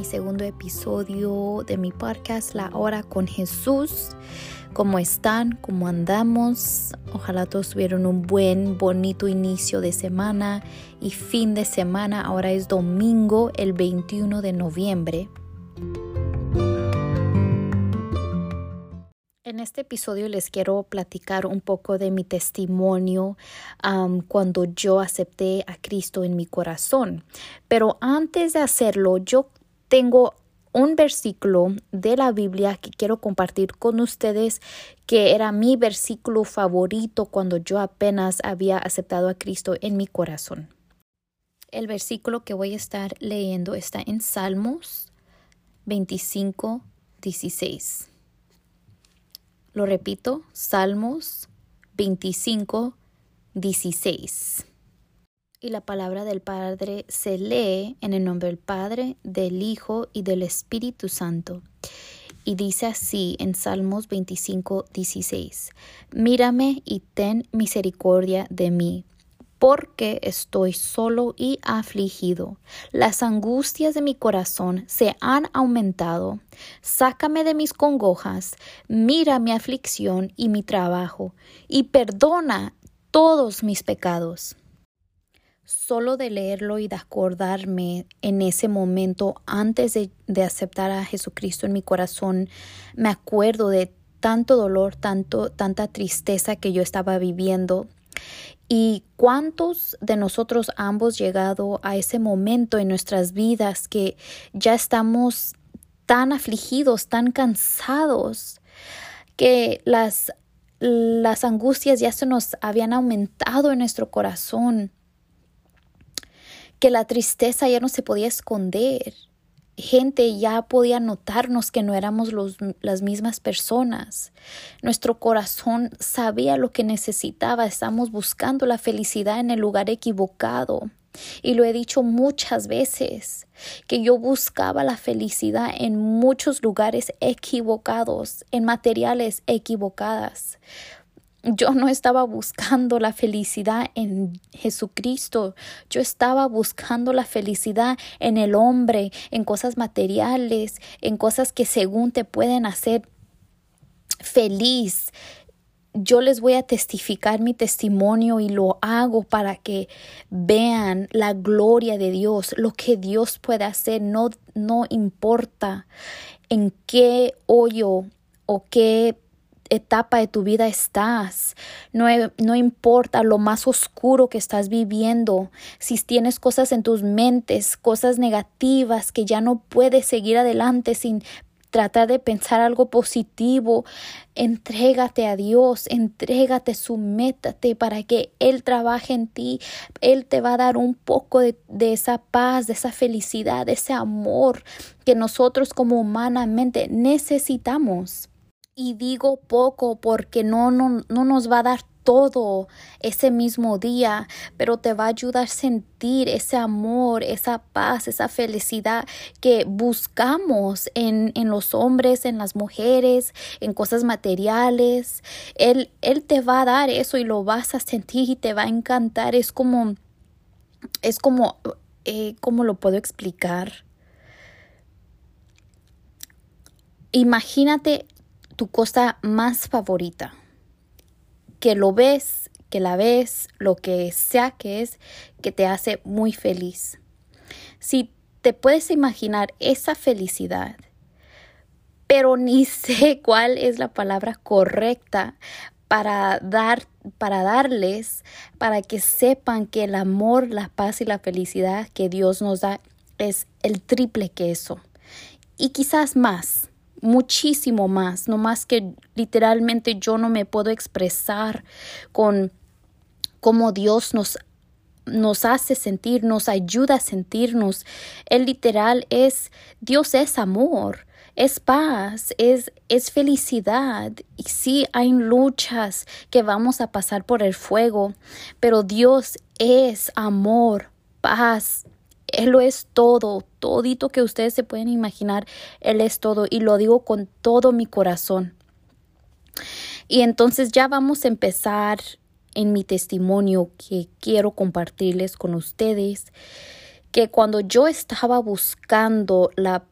mi segundo episodio de mi podcast La Hora con Jesús. ¿Cómo están? ¿Cómo andamos? Ojalá todos tuvieron un buen, bonito inicio de semana y fin de semana. Ahora es domingo, el 21 de noviembre. En este episodio les quiero platicar un poco de mi testimonio cuando yo acepté a Cristo en mi corazón. Pero antes de hacerlo, yo tengo un versículo de la Biblia que quiero compartir con ustedes, que era mi versículo favorito cuando yo apenas había aceptado a Cristo en mi corazón. El versículo que voy a estar leyendo está en Salmos 25, 16. Lo repito, Salmos 25, 16. Y la palabra del Padre se lee en el nombre del Padre, del Hijo y del Espíritu Santo. Y dice así en Salmos 25, 16. Mírame y ten misericordia de mí porque estoy solo y afligido. Las angustias de mi corazón se han aumentado. Sácame de mis congojas, mira mi aflicción y mi trabajo, y perdona todos mis pecados. Solo de leerlo y de acordarme en ese momento antes de, aceptar a Jesucristo en mi corazón, me acuerdo de tanto dolor, tanto, tanta tristeza que yo estaba viviendo. ¿Y cuántos de nosotros ambos llegado a ese momento en nuestras vidas que ya estamos tan afligidos, tan cansados, que las, las angustias ya se nos habían aumentado en nuestro corazón, que la tristeza ya no se podía esconder? gente ya podía notarnos que no éramos las mismas personas. Nuestro corazón sabía lo que necesitaba. Estamos buscando la felicidad en el lugar equivocado. Y lo he dicho muchas veces, que yo buscaba la felicidad en muchos lugares equivocados, en materiales equivocadas. Yo no estaba buscando la felicidad en Jesucristo, yo estaba buscando la felicidad en el hombre, en cosas materiales, en cosas que según te pueden hacer feliz. Yo les voy a testificar mi testimonio y lo hago para que vean la gloria de Dios, lo que Dios puede hacer, no, no importa en qué hoyo o qué etapa de tu vida estás. No, no, importa lo más oscuro que estás viviendo. Si tienes cosas en tus mentes, cosas negativas que ya no puedes seguir adelante sin tratar de pensar algo positivo, entrégate a Dios, entrégate, sumétate para que Él trabaje en ti. Él te va a dar un poco de, de esa paz, de esa felicidad, de ese amor que nosotros como humanamente necesitamos. Y digo poco porque no, no, no nos va a dar todo ese mismo día, pero te va a ayudar a sentir ese amor, esa paz, esa felicidad que buscamos en, en los hombres, en las mujeres, en cosas materiales. Él, él te va a dar eso y lo vas a sentir y te va a encantar. Es como, es como, eh, ¿cómo lo puedo explicar? Imagínate tu cosa más favorita, que lo ves, que la ves, lo que sea que es, que te hace muy feliz. Si te puedes imaginar esa felicidad, pero ni sé cuál es la palabra correcta para dar para darles para que sepan que el amor, la paz y la felicidad que Dios nos da es el triple que eso. Y quizás más muchísimo más, no más que literalmente yo no me puedo expresar con cómo Dios nos nos hace sentir, nos ayuda a sentirnos. El literal es Dios es amor, es paz, es, es felicidad. Y sí, hay luchas que vamos a pasar por el fuego, pero Dios es amor, paz, él lo es todo, todito que ustedes se pueden imaginar, Él es todo y lo digo con todo mi corazón. Y entonces ya vamos a empezar en mi testimonio que quiero compartirles con ustedes. que cuando yo estaba buscando la,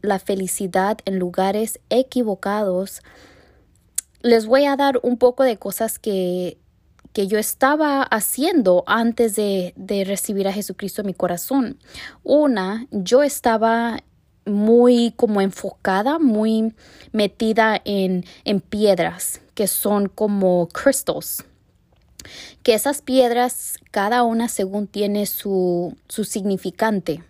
la felicidad en lugares equivocados, les voy a dar un poco de cosas que, que yo estaba haciendo antes de, de recibir a Jesucristo en mi corazón. Una, yo estaba muy como enfocada, muy metida en, en piedras que son como crystals, que esas piedras, cada una según tiene su, su significante.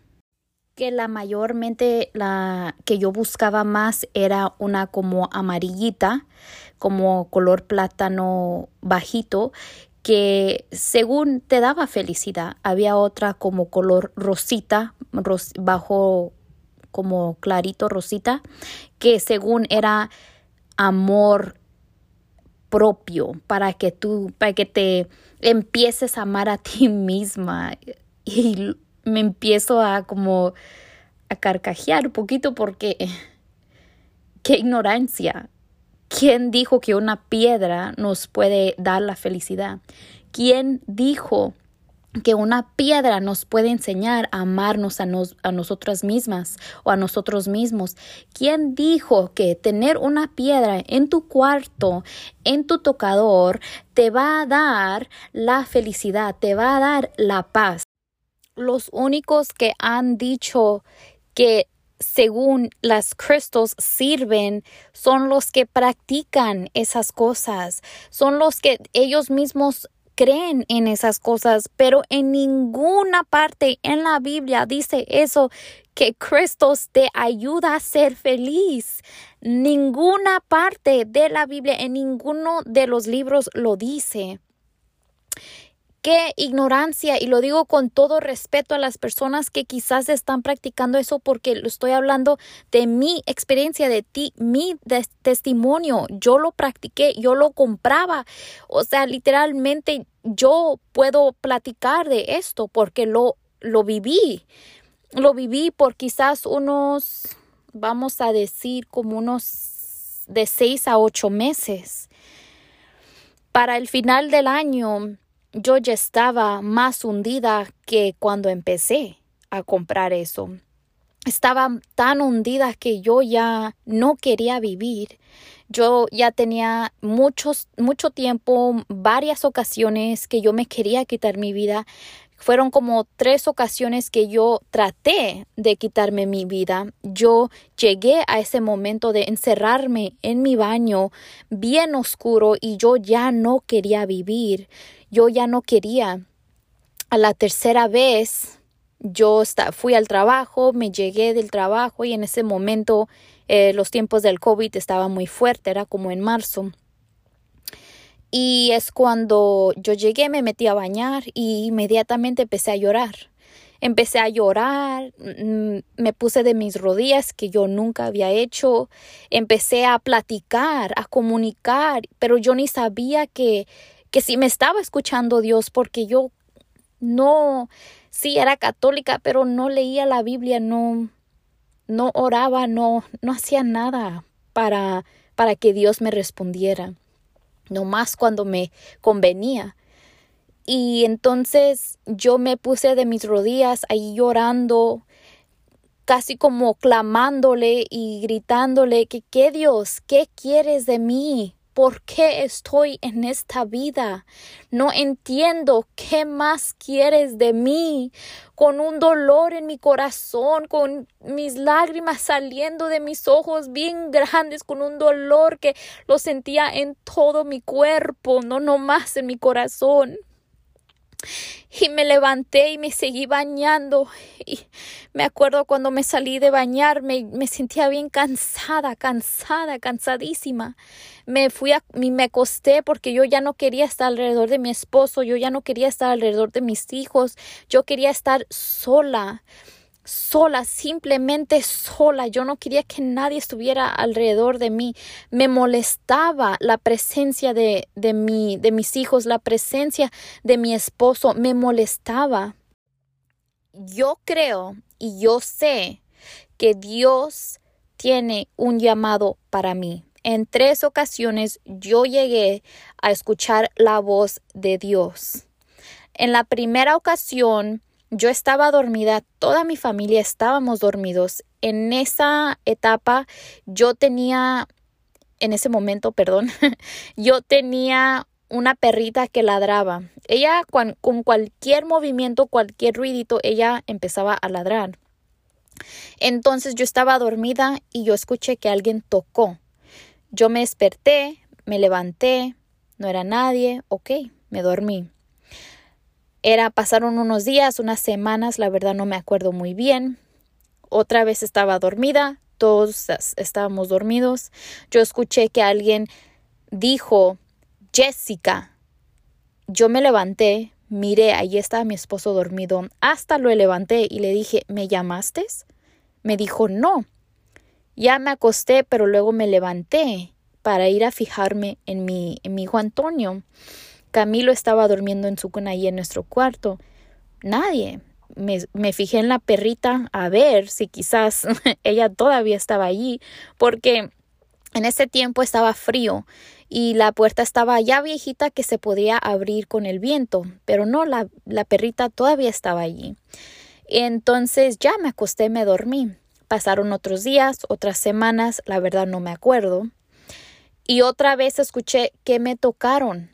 Que la mayormente la que yo buscaba más era una como amarillita, como color plátano bajito, que según te daba felicidad. Había otra como color rosita, bajo como clarito rosita, que según era amor propio para que tú, para que te empieces a amar a ti misma. Y me empiezo a como a carcajear un poquito porque qué ignorancia. ¿Quién dijo que una piedra nos puede dar la felicidad? ¿Quién dijo que una piedra nos puede enseñar a amarnos a, a, nosotras mismas o a nosotros mismos. ¿Quién dijo que tener una piedra en tu cuarto, en tu tocador, te va a dar la felicidad, te va a dar la paz? Los únicos que han dicho que según las cristales sirven son los que practican esas cosas, son los que ellos mismos creen en esas cosas, pero en ninguna parte en la Biblia dice eso, que Cristo te ayuda a ser feliz. Ninguna parte de la Biblia, en ninguno de los libros lo dice qué ignorancia y lo digo con todo respeto a las personas que quizás están practicando eso porque lo estoy hablando de mi experiencia, de ti, mi testimonio. Yo lo practiqué, yo lo compraba. O sea, literalmente yo puedo platicar de esto porque lo, lo viví. Lo viví por quizás unos, vamos a decir, como unos de seis a ocho meses. Para el final del año, yo ya estaba más hundida que cuando empecé a comprar eso. Estaba tan hundida que yo ya no quería vivir. Yo ya tenía muchos, mucho tiempo, varias ocasiones que yo me quería quitar mi vida. Fueron como tres ocasiones que yo traté de quitarme mi vida. Yo llegué a ese momento de encerrarme en mi baño bien oscuro y yo ya no quería vivir yo ya no quería. A la tercera vez yo fui al trabajo, me llegué del trabajo y en ese momento eh, los tiempos del COVID estaban muy fuertes, era como en marzo. Y es cuando yo llegué, me metí a bañar y inmediatamente empecé a llorar. Empecé a llorar, mm, me puse de mis rodillas que yo nunca había hecho, empecé a platicar, a comunicar, pero yo ni sabía que que si me estaba escuchando Dios, porque yo no, sí era católica, pero no leía la Biblia, no, no oraba, no, no hacía nada para, para que Dios me respondiera, no más cuando me convenía. Y entonces yo me puse de mis rodillas ahí llorando, casi como clamándole y gritándole que, ¿qué Dios? ¿Qué quieres de mí? ¿Por qué estoy en esta vida? No entiendo qué más quieres de mí. Con un dolor en mi corazón, con mis lágrimas saliendo de mis ojos bien grandes, con un dolor que lo sentía en todo mi cuerpo, no nomás en mi corazón. Y me levanté y me seguí bañando. Y me acuerdo cuando me salí de bañar, me, sentía bien cansada, cansada, cansadísima. Me fui a, me acosté porque yo ya no quería estar alrededor de mi esposo, yo ya no quería estar alrededor de mis hijos, yo quería estar sola sola, simplemente sola. Yo no quería que nadie estuviera alrededor de mí. Me molestaba la presencia de, de, mi, de mis hijos, la presencia de mi esposo. Me molestaba. Yo creo y yo sé que Dios tiene un llamado para mí. En tres ocasiones yo llegué a escuchar la voz de Dios. En la primera ocasión, Yo estaba dormida, toda mi familia estábamos dormidos. En esa etapa yo tenía, en ese momento, perdón, yo tenía una perrita que ladraba. Ella con, cualquier movimiento, cualquier ruidito, ella empezaba a ladrar. Entonces yo estaba dormida y yo escuché que alguien tocó. Yo me desperté, me levanté, no era nadie, ok, me dormí. Era, pasaron unos días, unas semanas, la verdad no me acuerdo muy bien. Otra vez estaba dormida, todos estábamos dormidos. Yo escuché que alguien dijo, Jessica. Yo me levanté, miré, allí estaba mi esposo dormido. Hasta lo levanté y le dije, ¿me llamaste? Me dijo, no. Ya me acosté, pero luego me levanté para ir a fijarme en mi, en mi hijo Antonio. Camilo estaba durmiendo en su cuna ahí en nuestro cuarto. Nadie. Me, me, fijé en la perrita a ver si quizás ella todavía estaba allí, porque en ese tiempo estaba frío y la puerta estaba ya viejita que se podía abrir con el viento, pero no, la, la perrita todavía estaba allí. Entonces ya me acosté, me dormí. Pasaron otros días, otras semanas, la verdad no me acuerdo. Y otra vez escuché que me tocaron.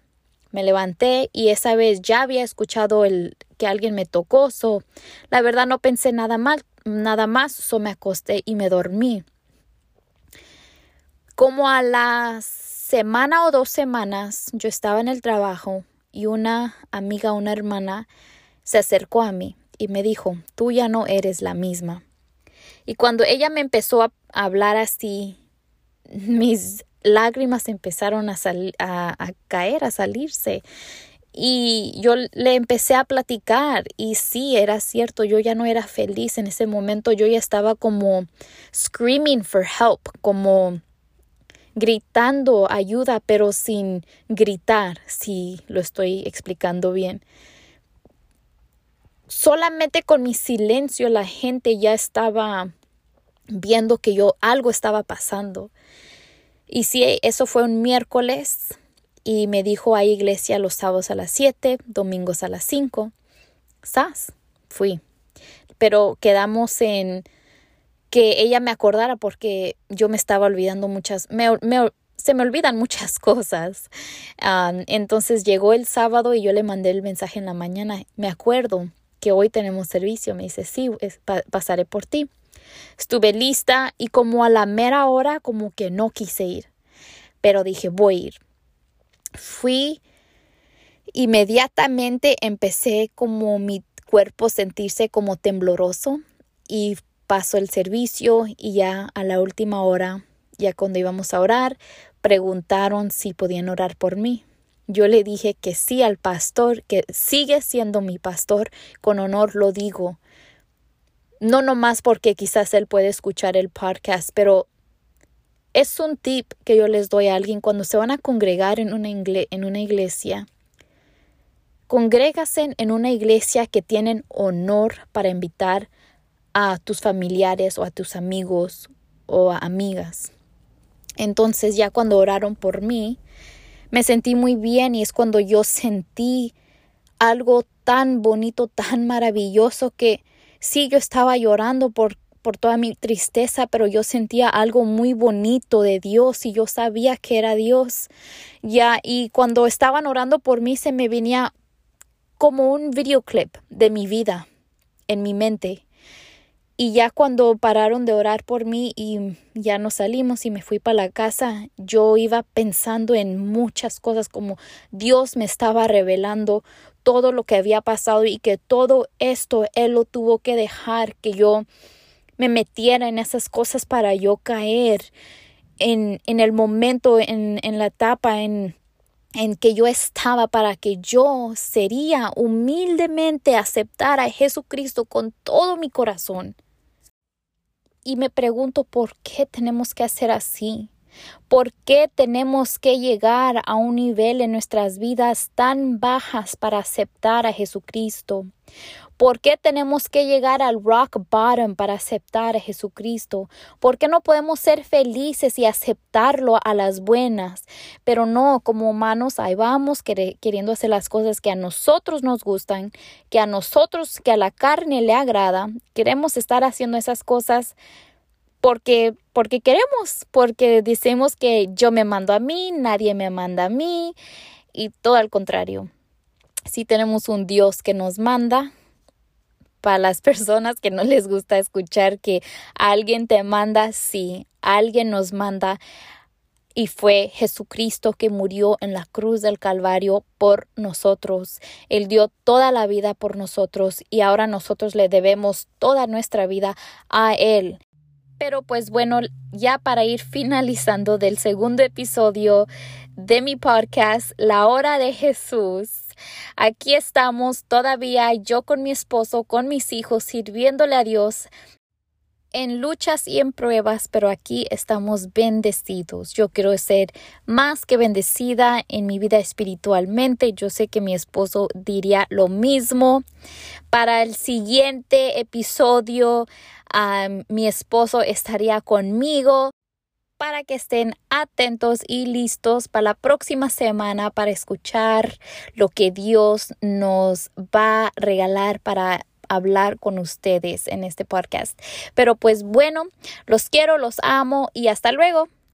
Me levanté y esa vez ya había escuchado el que alguien me tocó, so, la verdad no pensé nada mal, nada más, so me acosté y me dormí. Como a las semana o dos semanas yo estaba en el trabajo y una amiga, una hermana, se acercó a mí y me dijo, tú ya no eres la misma. Y cuando ella me empezó a hablar así, mis lágrimas empezaron a, caer, a salirse. Y yo le empecé a platicar y sí, era cierto, yo ya no era feliz en ese momento, yo ya estaba como screaming for help, como gritando ayuda, pero sin gritar, si lo estoy explicando bien. Solamente con mi silencio la gente ya estaba viendo que yo algo estaba pasando. Y sí, eso fue un miércoles y me dijo a iglesia los sábados a las 7, domingos a las 5. ¿Sas? Fui. Pero quedamos en que ella me acordara porque yo me estaba olvidando muchas, se me olvidan muchas cosas. entonces llegó el sábado y yo le mandé el mensaje en la mañana. Me acuerdo que hoy tenemos servicio. Me dice, sí, pasaré por ti. Estuve lista y como a la mera hora como que no quise ir, pero dije voy a ir. Fui, inmediatamente empecé como mi cuerpo sentirse como tembloroso y pasó el servicio y ya a la última hora, ya cuando íbamos a orar, preguntaron si podían orar por mí. Yo le dije que sí al pastor, que sigue siendo mi pastor, con honor lo digo no nomás porque quizás él puede escuchar el podcast, pero es un tip que yo les doy a alguien cuando se van a congregar en una, en una iglesia. Congrégasen en una iglesia que tienen honor para invitar a tus familiares o a tus amigos o a amigas. Entonces ya cuando oraron por mí, me sentí muy bien y es cuando yo sentí algo tan bonito, tan maravilloso que Sí, yo estaba llorando por, por toda mi tristeza, pero yo sentía algo muy bonito de Dios y yo sabía que era Dios. Ya, y cuando estaban orando por mí se me venía como un videoclip de mi vida en mi mente. Y ya cuando pararon de orar por mí y ya nos salimos y me fui para la casa, yo iba pensando en muchas cosas como Dios me estaba revelando todo lo que había pasado y que todo esto Él lo tuvo que dejar, que yo me metiera en esas cosas para yo caer en, en el momento, en, en la etapa, en, en que yo estaba para que yo sería humildemente aceptar a Jesucristo con todo mi corazón. Y me pregunto por qué tenemos que hacer así. ¿Por qué tenemos que llegar a un nivel en nuestras vidas tan bajas para aceptar a Jesucristo? ¿Por qué tenemos que llegar al rock bottom para aceptar a Jesucristo? ¿Por qué no podemos ser felices y aceptarlo a las buenas? Pero no, como humanos, ahí vamos queriendo hacer las cosas que a nosotros nos gustan, que a nosotros, que a la carne le agrada. Queremos estar haciendo esas cosas porque, porque queremos, porque decimos que yo me mando a mí, nadie me manda a mí y todo al contrario. Si tenemos un Dios que nos manda, para las personas que no les gusta escuchar que alguien te manda, sí, alguien nos manda y fue Jesucristo que murió en la cruz del Calvario por nosotros. Él dio toda la vida por nosotros y ahora nosotros le debemos toda nuestra vida a Él. Pero pues bueno, ya para ir finalizando del segundo episodio de mi podcast, La Hora de Jesús, Aquí estamos todavía yo con mi esposo, con mis hijos, sirviéndole a Dios en luchas y en pruebas, pero aquí estamos bendecidos. Yo quiero ser más que bendecida en mi vida espiritualmente. Yo sé que mi esposo diría lo mismo. Para el siguiente episodio, mi esposo estaría conmigo para que estén atentos y listos para la próxima semana para escuchar lo que Dios nos va a regalar para hablar con ustedes en este podcast. Pero pues bueno, los quiero, los amo y hasta luego.